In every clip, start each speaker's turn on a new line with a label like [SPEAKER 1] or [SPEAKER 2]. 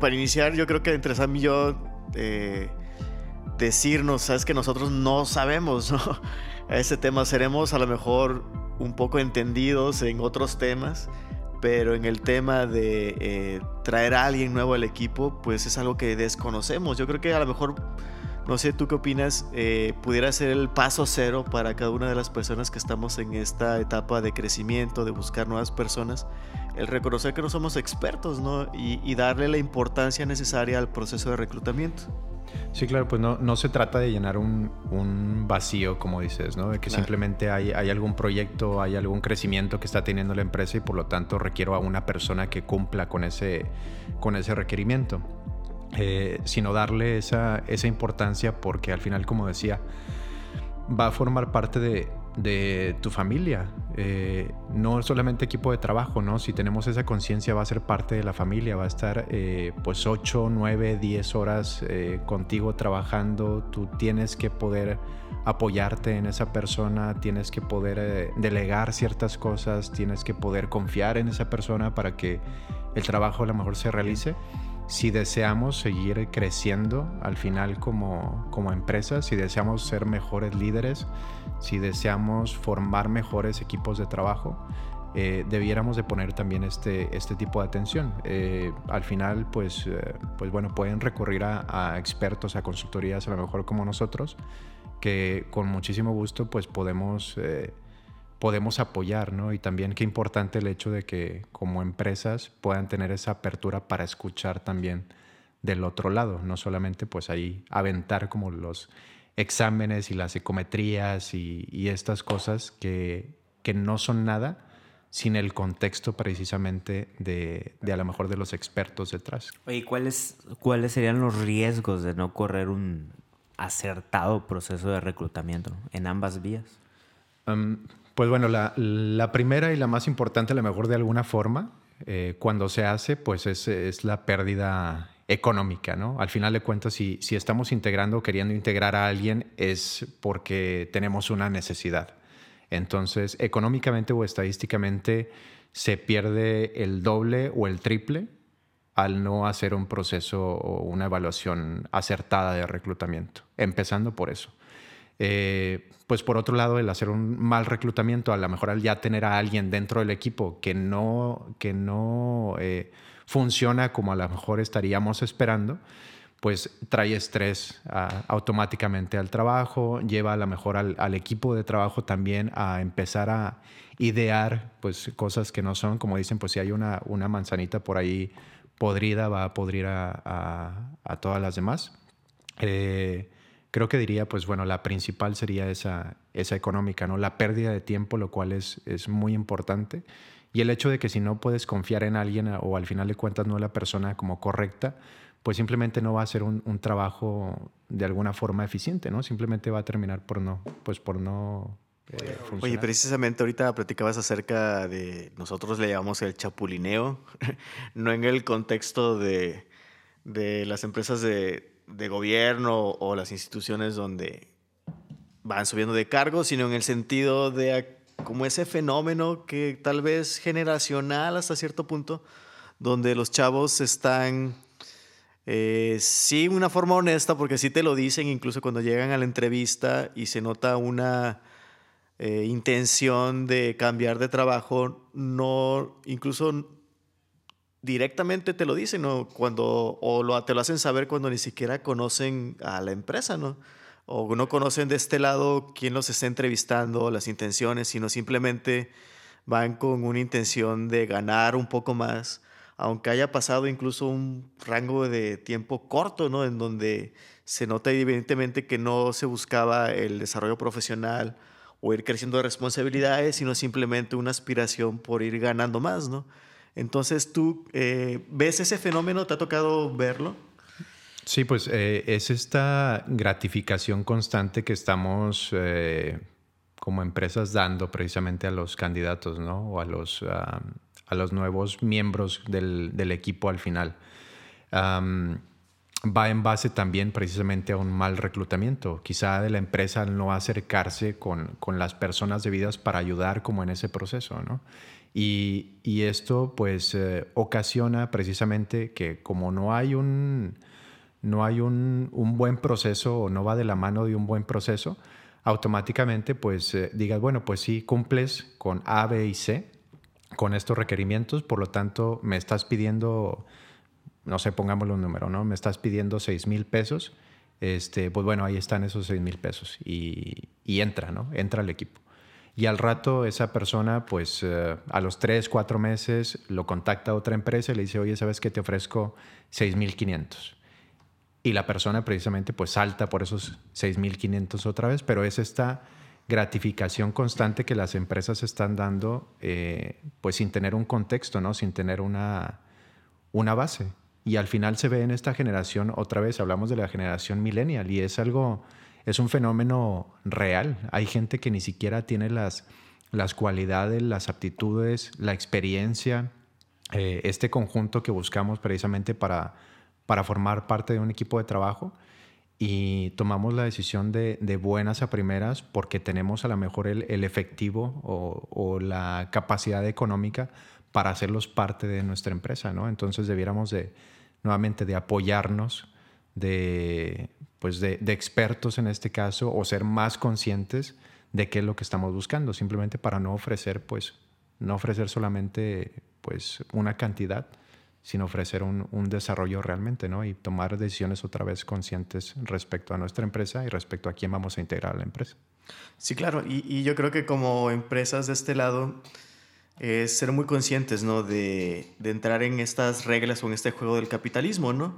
[SPEAKER 1] para iniciar, yo creo que entre Sam y yo, eh, decirnos, sabes que nosotros no sabemos, ¿no? ese tema seremos a lo mejor un poco entendidos en otros temas, pero en el tema de eh, traer a alguien nuevo al equipo, pues es algo que desconocemos. Yo creo que a lo mejor, no sé, tú qué opinas, eh, pudiera ser el paso cero para cada una de las personas que estamos en esta etapa de crecimiento, de buscar nuevas personas, el reconocer que no somos expertos, ¿no? Y, y darle la importancia necesaria al proceso de reclutamiento.
[SPEAKER 2] Sí, claro, pues no, no se trata de llenar un, un, vacío, como dices, ¿no? De que simplemente hay, hay, algún proyecto, hay algún crecimiento que está teniendo la empresa y por lo tanto requiero a una persona que cumpla con ese, con ese requerimiento. Eh, sino darle esa, esa importancia porque al final, como decía, va a formar parte de, tu familia. Eh, no solamente equipo de trabajo, ¿no? Si tenemos esa conciencia va a ser parte de la familia, va a estar eh, pues 8, 9, 10 horas eh, contigo trabajando, tú tienes que poder apoyarte en esa persona, tienes que poder delegar ciertas cosas, tienes que poder confiar en esa persona para que el trabajo a lo mejor se realice si deseamos seguir creciendo al final como, como empresa, si deseamos ser mejores líderes, si deseamos formar mejores equipos de trabajo, eh, debiéramos de poner también este, este tipo de atención. Eh, al final, pues, eh, pues bueno, pueden recurrir a, expertos, a consultorías, a lo mejor como nosotros, que con muchísimo gusto pues podemos podemos apoyar, ¿no? Y también qué importante el hecho de que como empresas puedan tener esa apertura para escuchar también del otro lado, no solamente pues ahí aventar como los exámenes y las psicometrías y, estas cosas que, que, no son nada sin el contexto precisamente de, de, a lo mejor de los expertos detrás.
[SPEAKER 3] Oye, ¿cuáles, ¿cuáles serían los riesgos de no correr un acertado proceso de reclutamiento en ambas vías?
[SPEAKER 2] Pues bueno, la, primera y la más importante, a lo mejor de alguna forma, eh, cuando se hace, pues es, la pérdida económica, ¿no? Al final de cuentas, si, si estamos integrando o queriendo integrar a alguien, es porque tenemos una necesidad. Entonces, económicamente o estadísticamente, se pierde el doble o el triple al no hacer un proceso o una evaluación acertada de reclutamiento, empezando por eso. Eh, pues por otro lado, el hacer un mal reclutamiento, a lo mejor al ya tener a alguien dentro del equipo que no, que no eh, funciona como a lo mejor estaríamos esperando, pues trae estrés ah, automáticamente al trabajo, lleva a lo mejor al, equipo de trabajo también a empezar a idear pues cosas que no son, como dicen, pues si hay una, una manzanita por ahí podrida, va a podrir a, a, todas las demás. Eh, creo que diría, pues bueno, la principal sería esa, esa económica, ¿no? La pérdida de tiempo, lo cual es, es muy importante. Y el hecho de que si no puedes confiar en alguien o al final de cuentas no es la persona como correcta, pues simplemente no va a ser un, un, trabajo de alguna forma eficiente, ¿no? Simplemente va a terminar por no, pues por no eh,
[SPEAKER 1] Oye, precisamente ahorita platicabas acerca de, nosotros le llamamos el chapulineo, no en el contexto de, de las empresas de, de gobierno o las instituciones donde van subiendo de cargo, sino en el sentido de como ese fenómeno que tal vez generacional hasta cierto punto, donde los chavos están, eh, sí, una forma honesta, porque sí te lo dicen, incluso cuando llegan a la entrevista y se nota una eh, intención de cambiar de trabajo, no, incluso directamente te lo dicen, ¿no? Cuando, o lo, te lo hacen saber cuando ni siquiera conocen a la empresa, ¿no? O no conocen de este lado quién los está entrevistando, las intenciones, sino simplemente van con una intención de ganar un poco más, aunque haya pasado incluso un rango de tiempo corto, ¿no? En donde se nota evidentemente que no se buscaba el desarrollo profesional o ir creciendo de responsabilidades, sino simplemente una aspiración por ir ganando más, ¿no? Entonces, ¿tú eh, ves ese fenómeno? ¿Te ha tocado verlo?
[SPEAKER 2] Sí, pues eh, es esta gratificación constante que estamos eh, como empresas dando precisamente a los candidatos, ¿no? O a los, a los nuevos miembros del, equipo al final. va en base también precisamente a un mal reclutamiento, quizá de la empresa no acercarse con, con las personas debidas para ayudar como en ese proceso, ¿no? Y, esto pues eh, ocasiona precisamente que como no hay un, no hay un, buen proceso o no va de la mano de un buen proceso, automáticamente pues eh, digas, bueno, pues sí, cumples con A, B y C, con estos requerimientos, por lo tanto me estás pidiendo, no sé, pongámoslo un número, ¿no? Me estás pidiendo 6 mil pesos, este, pues bueno, ahí están esos 6 mil pesos y, y entra, ¿no? Entra al equipo. Y al rato esa persona, pues eh, a los tres, cuatro meses, lo contacta a otra empresa y le dice, oye, ¿sabes qué? Te ofrezco 6.500. Y la persona precisamente pues salta por esos 6.500 otra vez, pero es esta gratificación constante que las empresas están dando, eh, pues sin tener un contexto, ¿no? Sin tener una, una base. Y al final se ve en esta generación, otra vez hablamos de la generación millennial, y es algo es un fenómeno real. Hay gente que ni siquiera tiene las, las cualidades, las aptitudes, la experiencia, eh, este conjunto que buscamos precisamente para, para formar parte de un equipo de trabajo y tomamos la decisión de, buenas a primeras porque tenemos a lo mejor el, efectivo o, la capacidad económica para hacerlos parte de nuestra empresa, ¿no? Entonces debiéramos de, nuevamente, de apoyarnos, de, pues de, expertos en este caso o ser más conscientes de qué es lo que estamos buscando, simplemente para no ofrecer, pues, no ofrecer solamente pues, una cantidad, sino ofrecer un, desarrollo realmente, ¿no? Y tomar decisiones otra vez conscientes respecto a nuestra empresa y respecto a quién vamos a integrar a la empresa.
[SPEAKER 1] Sí, claro, y, yo creo que como empresas de este lado, es ser muy conscientes, ¿no? De, de entrar en estas reglas o en este juego del capitalismo, ¿no?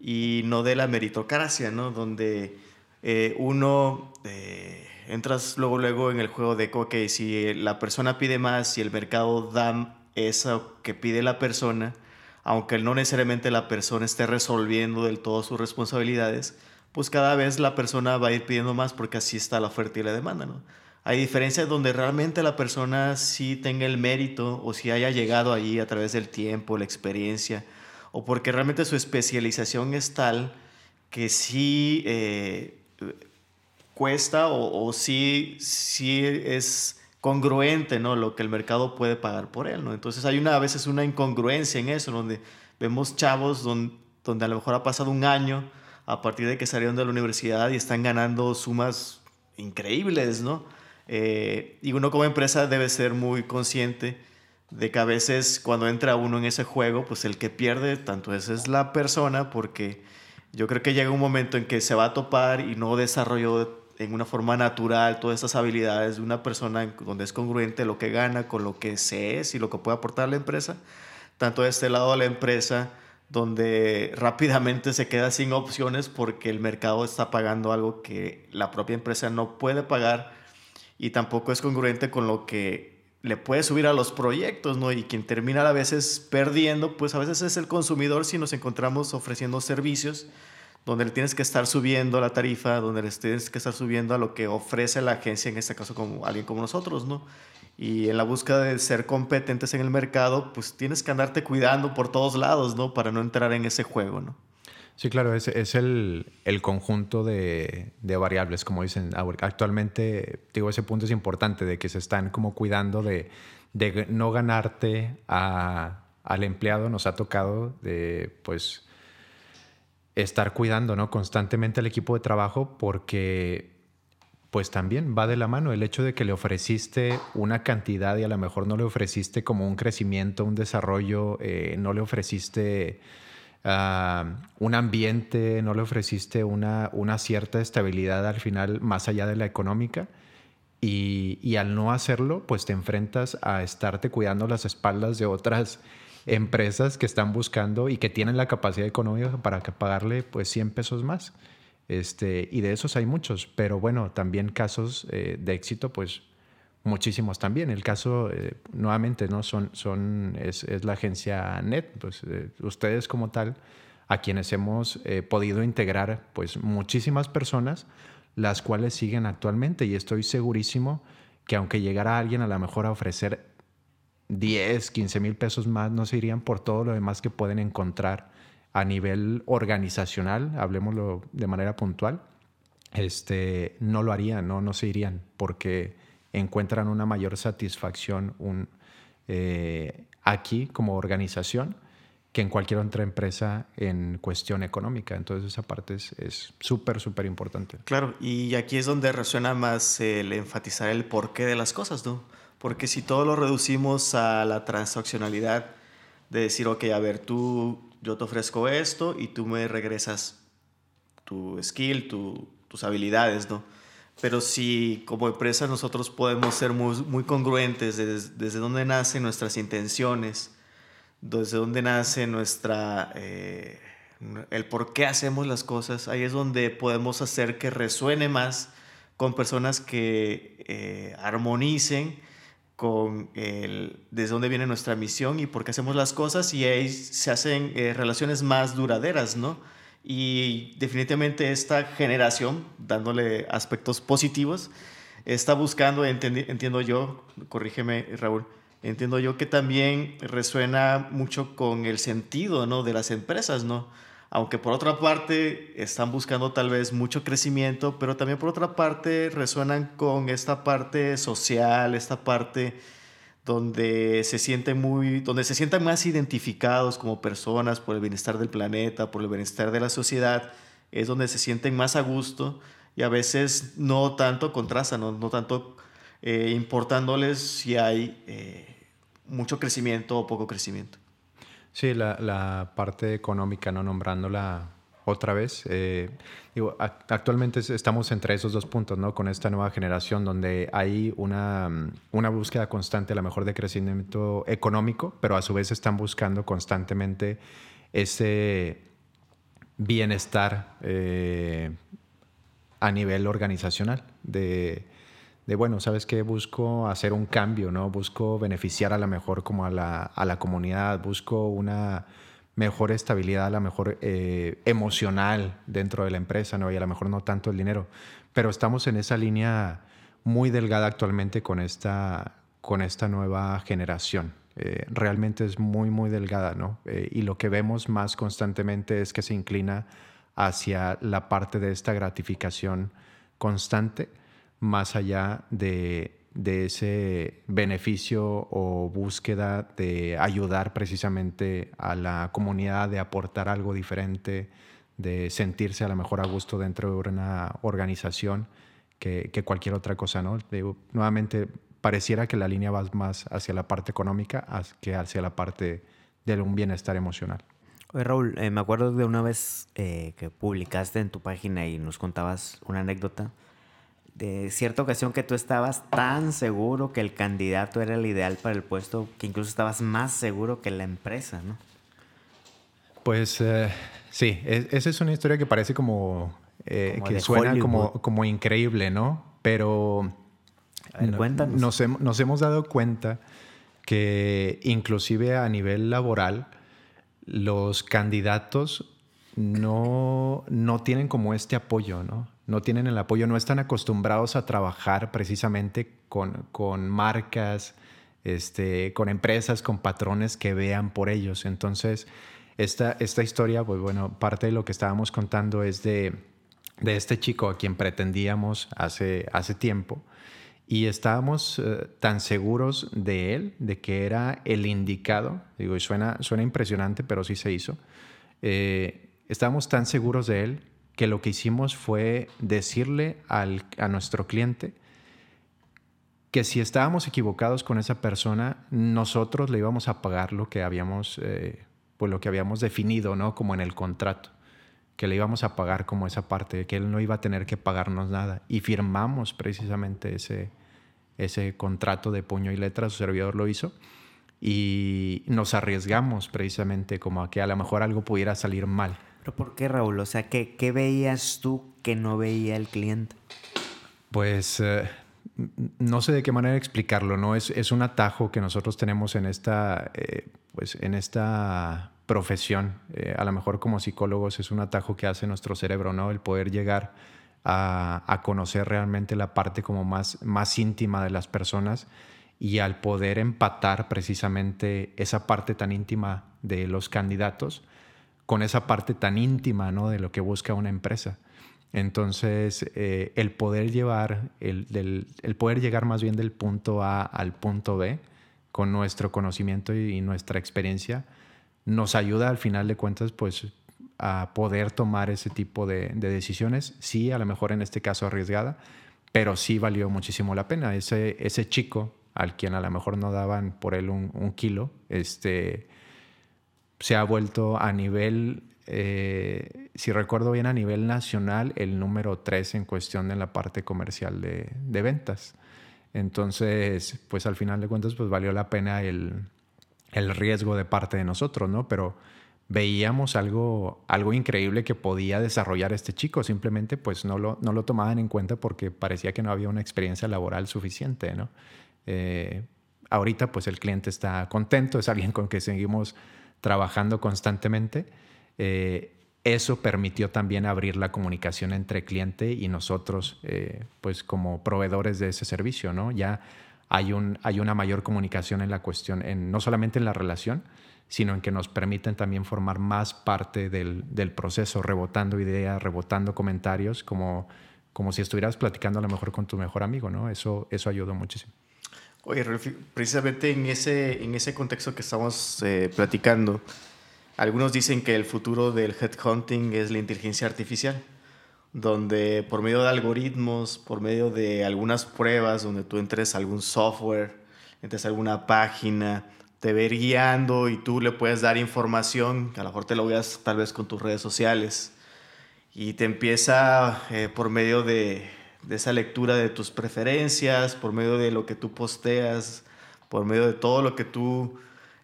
[SPEAKER 1] Y no de la meritocracia, ¿no? Donde eh, uno eh, entras luego, luego en el juego de que si la persona pide más y el mercado da eso que pide la persona, aunque no necesariamente la persona esté resolviendo del todo sus responsabilidades, pues cada vez la persona va a ir pidiendo más porque así está la oferta y la demanda, ¿no? Hay diferencias donde realmente la persona sí tenga el mérito o si haya llegado allí a través del tiempo, la experiencia, o porque realmente su especialización es tal que sí eh, cuesta o, sí, sí es congruente ¿no? lo que el mercado puede pagar por él. ¿no? Entonces hay una, a veces una incongruencia en eso, donde vemos chavos donde, donde a lo mejor ha pasado un año a partir de que salieron de la universidad y están ganando sumas increíbles, ¿no? Eh, y uno como empresa debe ser muy consciente de que a veces cuando entra uno en ese juego, pues el que pierde tanto es, es la persona, porque yo creo que llega un momento en que se va a topar y no desarrolló en una forma natural todas esas habilidades de una persona donde es congruente lo que gana con lo que se es y lo que puede aportar la empresa, tanto de este lado de la empresa, donde rápidamente se queda sin opciones porque el mercado está pagando algo que la propia empresa no puede pagar y tampoco es congruente con lo que le puede subir a los proyectos, ¿no? Y quien termina a veces perdiendo, pues a veces es el consumidor si nos encontramos ofreciendo servicios donde le tienes que estar subiendo la tarifa, donde le tienes que estar subiendo a lo que ofrece la agencia, en este caso como alguien como nosotros, ¿no? Y en la búsqueda de ser competentes en el mercado, pues tienes que andarte cuidando por todos lados, ¿no? Para no entrar en ese juego, ¿no?
[SPEAKER 2] Sí, claro, es, el, el, conjunto de, variables, como dicen. Actualmente, digo, ese punto es importante, de que se están como cuidando de, de no ganarte a, al empleado. Nos ha tocado de, pues, estar cuidando, ¿no? Constantemente al equipo de trabajo porque, pues, también va de la mano el hecho de que le ofreciste una cantidad y a lo mejor no le ofreciste como un crecimiento, un desarrollo, eh, no le ofreciste un ambiente, no le ofreciste una, una, cierta estabilidad al final más allá de la económica. Y, al no hacerlo, pues te enfrentas a estarte cuidando las espaldas de otras empresas que están buscando y que tienen la capacidad económica para pagarle pues 100 pesos más. Este, y de esos hay muchos, pero bueno, también casos eh, de éxito, pues muchísimos también. El caso, eh, nuevamente, ¿no? Son, son, es, es la agencia NET, pues eh, ustedes como tal, a quienes hemos eh, podido integrar, pues muchísimas personas, las cuales siguen actualmente y estoy segurísimo que aunque llegara alguien a lo mejor a ofrecer 10, 15 mil pesos más, no se irían por todo lo demás que pueden encontrar a nivel organizacional, hablemoslo de manera puntual, este, no lo harían, no, no se irían, porque encuentran una mayor satisfacción, un, eh, aquí como organización que en cualquier otra empresa en cuestión económica. Entonces esa parte es súper, súper importante.
[SPEAKER 1] Claro, y aquí es donde resuena más el enfatizar el porqué de las cosas, ¿no? Porque si todo lo reducimos a la transaccionalidad de decir, ok, a ver, tú, yo te ofrezco esto y tú me regresas tu skill, tus habilidades, ¿no? Pero si como empresa nosotros podemos ser muy, muy congruentes desde, desde dónde nacen nuestras intenciones, desde dónde nace nuestra, eh, el por qué hacemos las cosas, ahí es donde podemos hacer que resuene más con personas que eh, armonicen con el, desde dónde viene nuestra misión y por qué hacemos las cosas y ahí se hacen eh, relaciones más duraderas, ¿no? Y definitivamente esta generación, dándole aspectos positivos, está buscando, entiendo yo, corrígeme Raúl, entiendo yo que también resuena mucho con el sentido ¿no? de las empresas, ¿no? Aunque por otra parte están buscando tal vez mucho crecimiento, pero también por otra parte resuenan con esta parte social, esta parte donde se sienten muy, donde se sientan más identificados como personas por el bienestar del planeta, por el bienestar de la sociedad, es donde se sienten más a gusto y a veces no tanto contrastan, no, no tanto eh, importándoles si hay eh, mucho crecimiento o poco crecimiento.
[SPEAKER 2] Sí, la, la parte económica, no nombrándola otra vez. Eh, actualmente estamos entre esos dos puntos, ¿no? Con esta nueva generación donde hay una, una búsqueda constante, a lo mejor, de crecimiento económico, pero a su vez están buscando constantemente ese bienestar a nivel organizacional, de de bueno, ¿sabes qué? Busco hacer un cambio, ¿no? Busco beneficiar a la mejor como a la, a la comunidad, busco una mejor estabilidad, a la mejor eh, emocional dentro de la empresa, ¿no? Y a lo mejor no tanto el dinero. Pero estamos en esa línea muy delgada actualmente con esta, con esta nueva generación. Eh, realmente es muy, muy delgada, ¿no? Eh, y lo que vemos más constantemente es que se inclina hacia la parte de esta gratificación constante más allá de, ese beneficio o búsqueda de ayudar precisamente a la comunidad, de aportar algo diferente, de sentirse a lo mejor a gusto dentro de una organización que, cualquier otra cosa, ¿no? nuevamente, pareciera que la línea va más hacia la parte económica que hacia la parte de un bienestar emocional.
[SPEAKER 3] Oye, Raúl, eh, me acuerdo de una vez eh, que publicaste en tu página y nos contabas una anécdota de cierta ocasión que tú estabas tan seguro que el candidato era el ideal para el puesto, que incluso estabas más seguro que la empresa, ¿no?
[SPEAKER 2] Pues eh, sí, esa es una historia que parece como, eh, que suena como, como, increíble, ¿no? Pero
[SPEAKER 3] cuéntanos.
[SPEAKER 2] Nos, nos hemos dado cuenta que inclusive a nivel laboral, los candidatos no, no tienen como este apoyo, ¿no? No tienen el apoyo, no están acostumbrados a trabajar precisamente con, con marcas, este, con empresas, con patrones que vean por ellos. Entonces, esta, esta historia, pues bueno, parte de lo que estábamos contando es de, de este chico a quien pretendíamos hace, hace tiempo. Y estábamos eh, tan seguros de él, de que era el indicado, digo, y suena, suena impresionante, pero sí se hizo, eh, estábamos tan seguros de él que lo que hicimos fue decirle al, a nuestro cliente que si estábamos equivocados con esa persona, nosotros le íbamos a pagar lo que habíamos, eh, pues lo que habíamos definido, ¿no? Como en el contrato, que le íbamos a pagar como esa parte, que él no iba a tener que pagarnos nada. Y firmamos precisamente ese, ese contrato de puño y letra, su servidor lo hizo. Y nos arriesgamos precisamente como a que a lo mejor algo pudiera salir mal.
[SPEAKER 3] ¿Pero por qué, Raúl? O sea, ¿qué, qué veías tú que no veía el cliente?
[SPEAKER 2] Pues eh, no sé de qué manera explicarlo, ¿no? Es, es un atajo que nosotros tenemos en esta, eh, pues en esta profesión. Eh, a lo mejor como psicólogos es un atajo que hace nuestro cerebro, ¿no? El poder llegar a, a conocer realmente la parte como más, más íntima de las personas y al poder empatar precisamente esa parte tan íntima de los candidatos, con esa parte tan íntima ¿no? de lo que busca una empresa. Entonces, eh, el poder llevar, el, el, poder llegar más bien del punto A al punto B, con nuestro conocimiento y, nuestra experiencia, nos ayuda al final de cuentas pues a poder tomar ese tipo de, decisiones, sí, a lo mejor en este caso arriesgada, pero sí valió muchísimo la pena. Ese, ese chico al quien a lo mejor no daban por él un, kilo, este, se ha vuelto a nivel, eh, si recuerdo bien, a nivel nacional el número 3 en cuestión en la parte comercial de, de, ventas. Entonces, pues al final de cuentas, pues valió la pena el, el riesgo de parte de nosotros, ¿no? Pero veíamos algo, algo increíble que podía desarrollar este chico, simplemente pues no lo, no lo tomaban en cuenta porque parecía que no había una experiencia laboral suficiente, ¿no? Eh, ahorita pues el cliente está contento, es alguien con que seguimos trabajando constantemente. Eh, eso permitió también abrir la comunicación entre cliente y nosotros, eh, pues como proveedores de ese servicio, ¿no? Ya hay, un, hay una mayor comunicación en la cuestión, en, no solamente en la relación, sino en que nos permiten también formar más parte del, del proceso, rebotando ideas, rebotando comentarios, como, como si estuvieras platicando a lo mejor con tu mejor amigo, ¿no? Eso, eso ayudó muchísimo.
[SPEAKER 1] Oye, precisamente en ese, en ese contexto que estamos eh, platicando, algunos dicen que el futuro del headhunting es la inteligencia artificial, donde por medio de algoritmos, por medio de algunas pruebas, donde tú entres a algún software, entres a alguna página, te ver guiando y tú le puedes dar información, que a lo mejor te lo veas tal vez con tus redes sociales, y te empieza eh, por medio de de esa lectura de tus preferencias, por medio de lo que tú posteas, por medio de todo lo que tú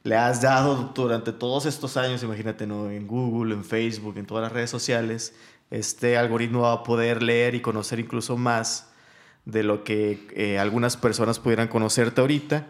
[SPEAKER 1] le has dado durante todos estos años, imagínate, ¿no? en Google, en Facebook, en todas las redes sociales, este algoritmo va a poder leer y conocer incluso más de lo que eh, algunas personas pudieran conocerte ahorita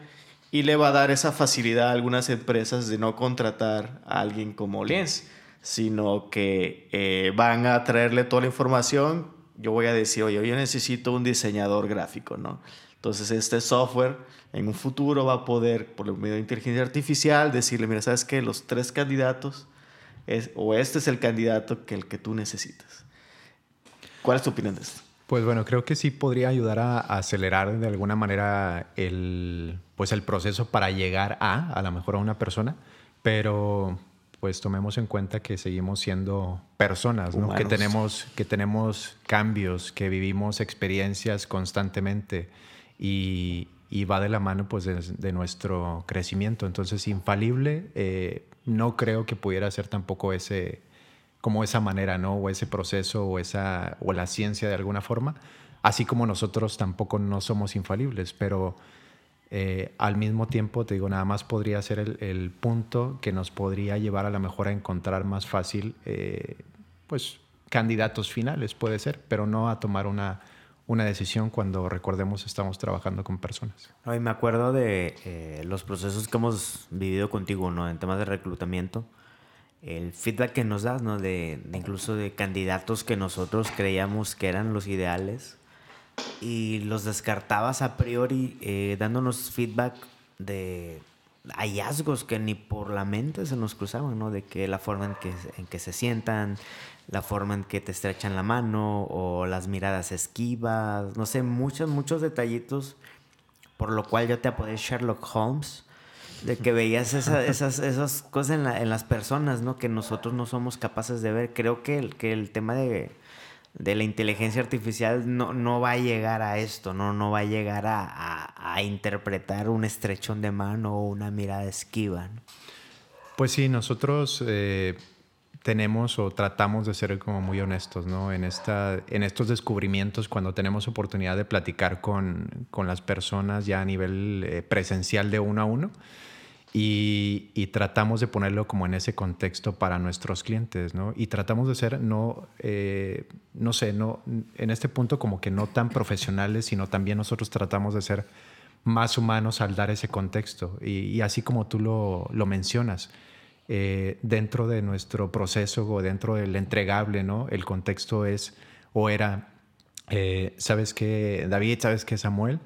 [SPEAKER 1] y le va a dar esa facilidad a algunas empresas de no contratar a alguien como Lienz, sino que eh, van a traerle toda la información yo voy a decir, oye, yo necesito un diseñador gráfico, ¿no? Entonces este software en un futuro va a poder, por medio de inteligencia artificial, decirle, mira, ¿sabes qué? Los tres candidatos, es, o este es el candidato que el que tú necesitas. ¿Cuál es tu opinión de esto?
[SPEAKER 2] Pues bueno, creo que sí podría ayudar a, acelerar de alguna manera el, pues el proceso para llegar a, a lo mejor a una persona, pero pues tomemos en cuenta que seguimos siendo personas, ¿no? que, tenemos, que tenemos cambios, que vivimos experiencias constantemente y, y va de la mano pues de, nuestro crecimiento. Entonces, infalible, eh, no creo que pudiera ser tampoco ese, como esa manera, ¿no? O ese proceso o, esa, o la ciencia de alguna forma, así como nosotros tampoco no somos infalibles, pero eh, al mismo tiempo, te digo, nada más podría ser el, punto que nos podría llevar a lo mejor a encontrar más fácil, eh, pues, candidatos finales, puede ser, pero no a tomar una, una decisión cuando recordemos estamos trabajando con personas.
[SPEAKER 3] Ay, me acuerdo de eh, los procesos que hemos vivido contigo, ¿no? En temas de reclutamiento, el feedback que nos das, ¿no? de incluso de candidatos que nosotros creíamos que eran los ideales y los descartabas a priori eh, dándonos feedback de hallazgos que ni por la mente se nos cruzaban, ¿no? De que la forma en que, en que se sientan, la forma en que te estrechan la mano o las miradas esquivas, no sé, muchos, muchos detallitos, por lo cual yo te apodé Sherlock Holmes, de que veías esas, esas cosas en, en, las personas, ¿no? Que nosotros no somos capaces de ver. Creo que el, que el tema de de la inteligencia artificial no, no va a llegar a esto, no, no va a llegar a, a, interpretar un estrechón de mano o una mirada esquiva.
[SPEAKER 2] Pues sí, nosotros eh, tenemos o tratamos de ser como muy honestos, ¿no? En, esta, en estos descubrimientos, cuando tenemos oportunidad de platicar con, con las personas ya a nivel eh, presencial de uno a uno, y, tratamos de ponerlo como en ese contexto para nuestros clientes, ¿no? Y tratamos de ser, no, eh, no sé, no, en este punto como que no tan profesionales, sino también nosotros tratamos de ser más humanos al dar ese contexto. Y, así como tú lo, lo mencionas, eh, dentro de nuestro proceso o dentro del entregable, ¿no? El contexto es o era, eh, ¿sabes qué, David? ¿Sabes qué, Samuel?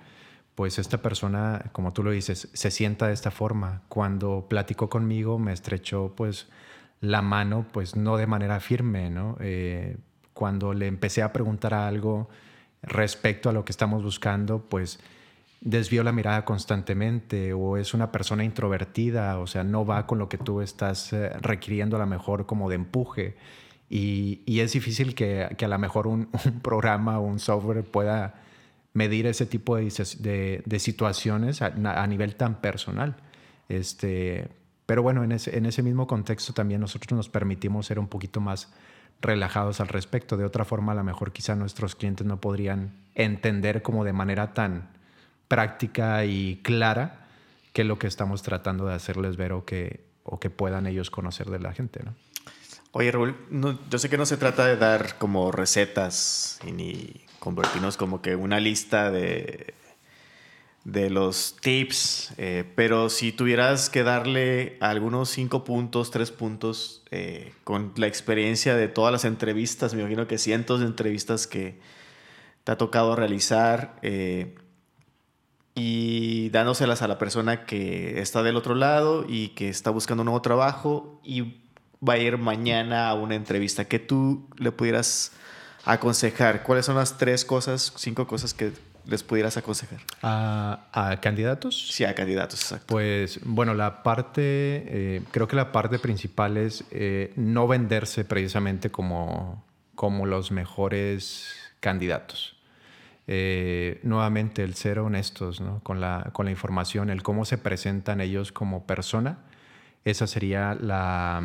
[SPEAKER 2] Pues esta persona, como tú lo dices, se sienta de esta forma. Cuando platicó conmigo me estrechó pues la mano, pues no de manera firme, ¿no? Eh, cuando le empecé a preguntar algo respecto a lo que estamos buscando, pues desvió la mirada constantemente o es una persona introvertida, o sea, no va con lo que tú estás eh, requiriendo a lo mejor como de empuje. Y, es difícil que, a lo mejor un, programa o un software pueda medir ese tipo de, de, situaciones a, nivel tan personal. Este, pero bueno, en ese, en ese mismo contexto también nosotros nos permitimos ser un poquito más relajados al respecto. De otra forma, a lo mejor quizá nuestros clientes no podrían entender como de manera tan práctica y clara qué es lo que estamos tratando de hacerles ver o que, o que puedan ellos conocer de la gente. ¿no?
[SPEAKER 1] Oye, Raúl, yo sé que no se trata de dar como recetas y ni convertirnos como que una lista de de los tips, eh, pero si tuvieras que darle algunos cinco puntos, tres puntos, eh, con la experiencia de todas las entrevistas, me imagino que cientos de entrevistas que te ha tocado realizar eh, y dándoselas a la persona que está del otro lado y que está buscando un nuevo trabajo y va a ir mañana a una entrevista, que tú le pudieras aconsejar? ¿Cuáles son las tres cosas, cinco cosas que les pudieras aconsejar?
[SPEAKER 2] ¿A, candidatos?
[SPEAKER 1] Sí, a candidatos, exacto.
[SPEAKER 2] Pues bueno, la parte, eh, creo que la parte principal es eh, no venderse precisamente como, como los mejores candidatos. Eh, nuevamente, el ser honestos con, la, con la información, el cómo se presentan ellos como persona, esa sería la,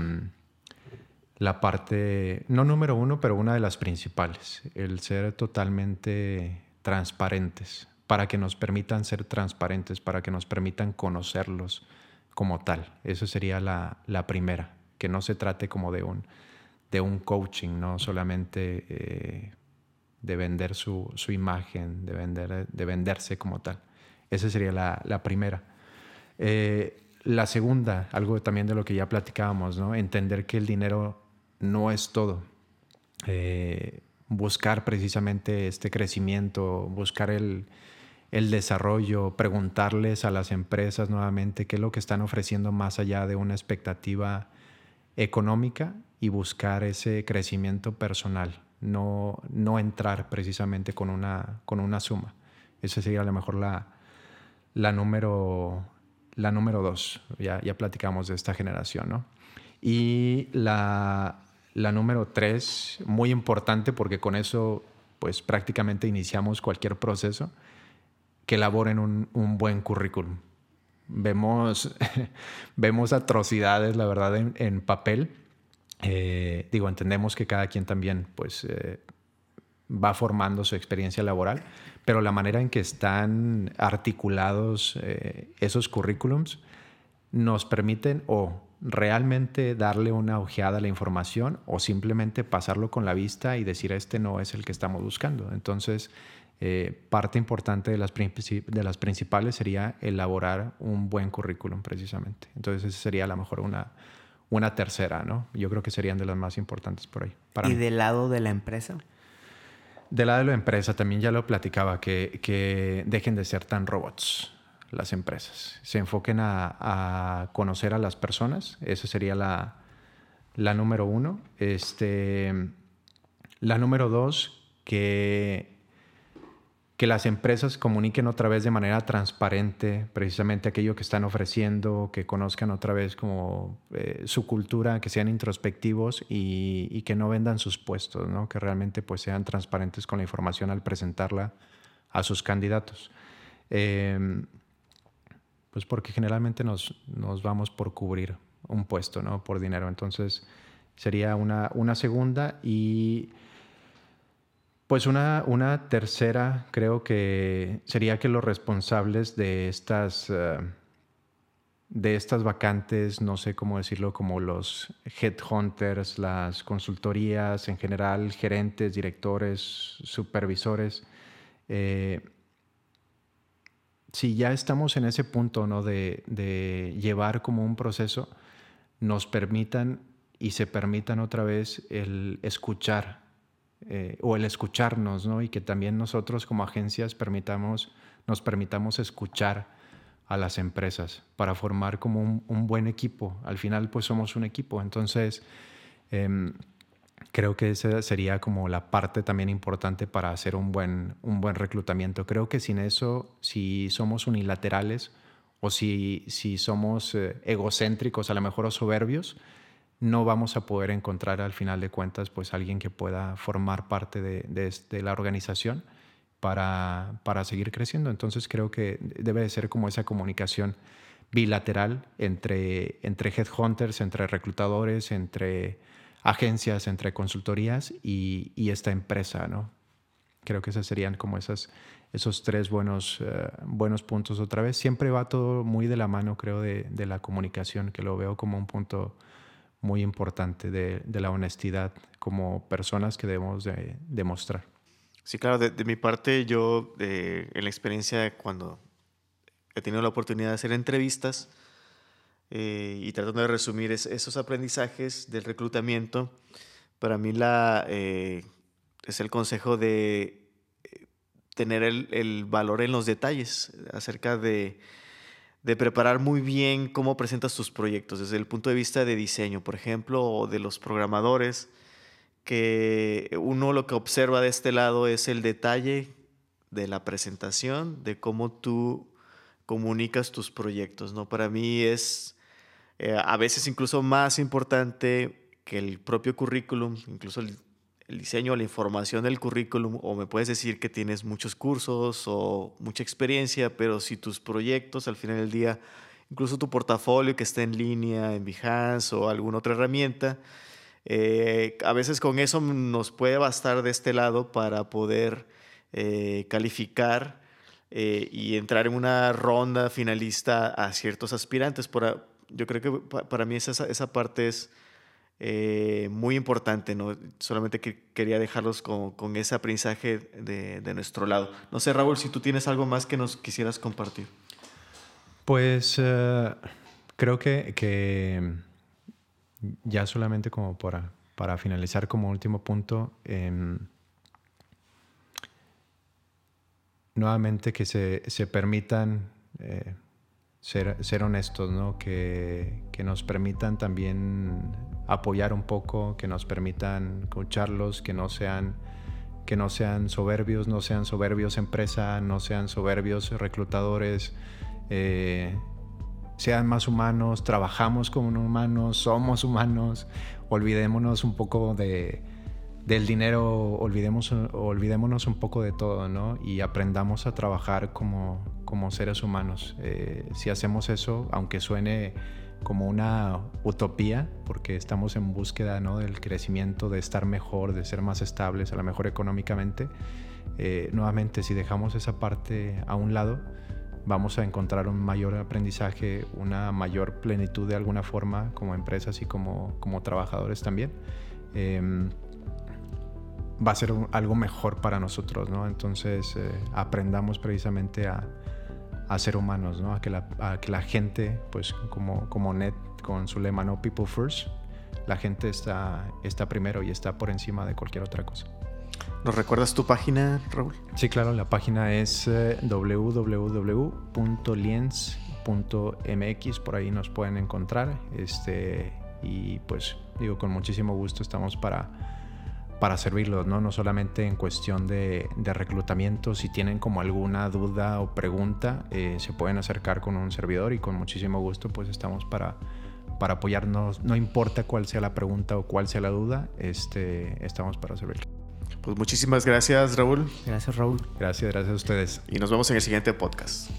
[SPEAKER 2] la parte, no número uno, pero una de las principales, el ser totalmente transparentes, para que nos permitan ser transparentes, para que nos permitan conocerlos como tal. Eso sería la, primera, que no se trate como de un, de un coaching, no solamente eh, de vender su, imagen, de, vender, de venderse como tal. Esa sería la, primera. Eh, la segunda, algo también de lo que ya platicábamos, ¿no? entender que el dinero no es todo. Eh, buscar precisamente este crecimiento, buscar el, desarrollo, preguntarles a las empresas nuevamente qué es lo que están ofreciendo más allá de una expectativa económica y buscar ese crecimiento personal, no, no entrar precisamente con una, con una suma. Esa sería a lo mejor la, la, número, la número dos. Ya, ya platicamos de esta generación, ¿no? Y la, la número tres, muy importante porque con eso pues prácticamente iniciamos cualquier proceso, que elaboren un, buen currículum. Vemos, vemos atrocidades, la verdad, en, papel. Eh, digo, entendemos que cada quien también pues eh, va formando su experiencia laboral, pero la manera en que están articulados eh, esos currículums nos permiten o realmente darle una ojeada a la información o simplemente pasarlo con la vista y decir este no es el que estamos buscando. Entonces, eh, parte importante de las, de las principales sería elaborar un buen currículum precisamente. Entonces, esa sería a lo mejor una, una tercera, ¿no? Yo creo que serían de las más importantes por ahí.
[SPEAKER 3] ¿Y del lado de la empresa?
[SPEAKER 2] Del lado de la empresa también ya lo platicaba, que, que dejen de ser tan robots las empresas. Se enfoquen a, conocer a las personas. Esa sería la, la número uno. Este, la número dos, que, que las empresas comuniquen otra vez de manera transparente precisamente aquello que están ofreciendo, que conozcan otra vez como eh, su cultura, que sean introspectivos y, que no vendan sus puestos, ¿no? que realmente pues sean transparentes con la información al presentarla a sus candidatos. Em, pues porque generalmente nos, nos vamos por cubrir un puesto, ¿no? Por dinero. Entonces sería una, una segunda y pues una, una, tercera creo que sería que los responsables de estas, eh, de estas vacantes, no sé cómo decirlo, como los headhunters, las consultorías en general, gerentes, directores, supervisores, eh, si ya estamos en ese punto ¿no? de, llevar como un proceso, nos permitan y se permitan otra vez el escuchar eh, o el escucharnos, ¿no? Y que también nosotros como agencias permitamos, nos permitamos escuchar a las empresas para formar como un, buen equipo. Al final, pues somos un equipo. Entonces, em, creo que esa sería como la parte también importante para hacer un buen, un buen reclutamiento. Creo que sin eso, si somos unilaterales o si, si somos eh, egocéntricos, a lo mejor o soberbios, no vamos a poder encontrar al final de cuentas pues alguien que pueda formar parte de, de, la organización para, para, seguir creciendo. Entonces creo que debe de ser como esa comunicación bilateral entre, entre headhunters, entre reclutadores, entre agencias, entre consultorías y, esta empresa, ¿no? Creo que esos serían como esas, esos tres buenos, eh, buenos puntos otra vez. Siempre va todo muy de la mano, creo, de, la comunicación, que lo veo como un punto muy importante de, la honestidad como personas que debemos de demostrar.
[SPEAKER 1] Sí, claro, de, mi parte yo eh, en la experiencia cuando he tenido la oportunidad de hacer entrevistas, eh, y tratando de resumir esos aprendizajes del reclutamiento, para mí la, eh, es el consejo de eh, tener el, el, valor en los detalles acerca de, de, preparar muy bien cómo presentas tus proyectos desde el punto de vista de diseño, por ejemplo, o de los programadores, que uno lo que observa de este lado es el detalle de la presentación, de cómo tú comunicas tus proyectos, ¿no? Para mí es eh, a veces incluso más importante que el propio currículum, incluso el, diseño, la información del currículum, o me puedes decir que tienes muchos cursos o mucha experiencia, pero si tus proyectos al final del día, incluso tu portafolio que está en línea, en Behance o alguna otra herramienta, eh, a veces con eso nos puede bastar de este lado para poder eh, calificar y entrar en una ronda finalista a ciertos aspirantes. Yo creo que para mí esa, esa parte es eh, muy importante, ¿no? Solamente que quería dejarlos con, con ese aprendizaje de, de, nuestro lado. No sé, Raúl, si tú tienes algo más que nos quisieras compartir.
[SPEAKER 2] Pues eh, creo que, que, ya solamente como para, para finalizar como último punto, em, nuevamente que se, se permitan... Eh, ser, honestos, ¿no? Que, nos permitan también apoyar un poco, que nos permitan escucharlos, que no sean que no sean soberbios, no sean soberbios empresa, no sean soberbios reclutadores, eh, sean más humanos, trabajamos como humanos, somos humanos, olvidémonos un poco de, del dinero, olvidemos, olvidémonos un poco de todo, ¿no? Y aprendamos a trabajar como, como seres humanos. Eh, si hacemos eso, aunque suene como una utopía, porque estamos en búsqueda ¿no? del crecimiento, de estar mejor, de ser más estables, a lo mejor económicamente, eh, nuevamente si dejamos esa parte a un lado, vamos a encontrar un mayor aprendizaje, una mayor plenitud de alguna forma como empresas y como, como trabajadores también. Em, va a ser algo mejor para nosotros, ¿no? Entonces eh, aprendamos precisamente a, a, ser humanos, ¿no? A que la, que la gente, pues como, como Net con su lema, ¿no? People first, la gente está, está primero y está por encima de cualquier otra cosa.
[SPEAKER 1] ¿Nos recuerdas tu página, Raúl?
[SPEAKER 2] Sí, claro, la página es eh, www.liens.mx, por ahí nos pueden encontrar. Este, y pues digo, con muchísimo gusto estamos para para servirlos, ¿no? No solamente en cuestión de, reclutamiento, si tienen como alguna duda o pregunta, eh, se pueden acercar con un servidor y con muchísimo gusto pues estamos para, para apoyarnos, no importa cuál sea la pregunta o cuál sea la duda, este, estamos para servirles.
[SPEAKER 1] Pues muchísimas gracias Raúl.
[SPEAKER 3] Gracias Raúl.
[SPEAKER 2] Gracias, gracias a ustedes.
[SPEAKER 1] Y nos vemos en el siguiente podcast.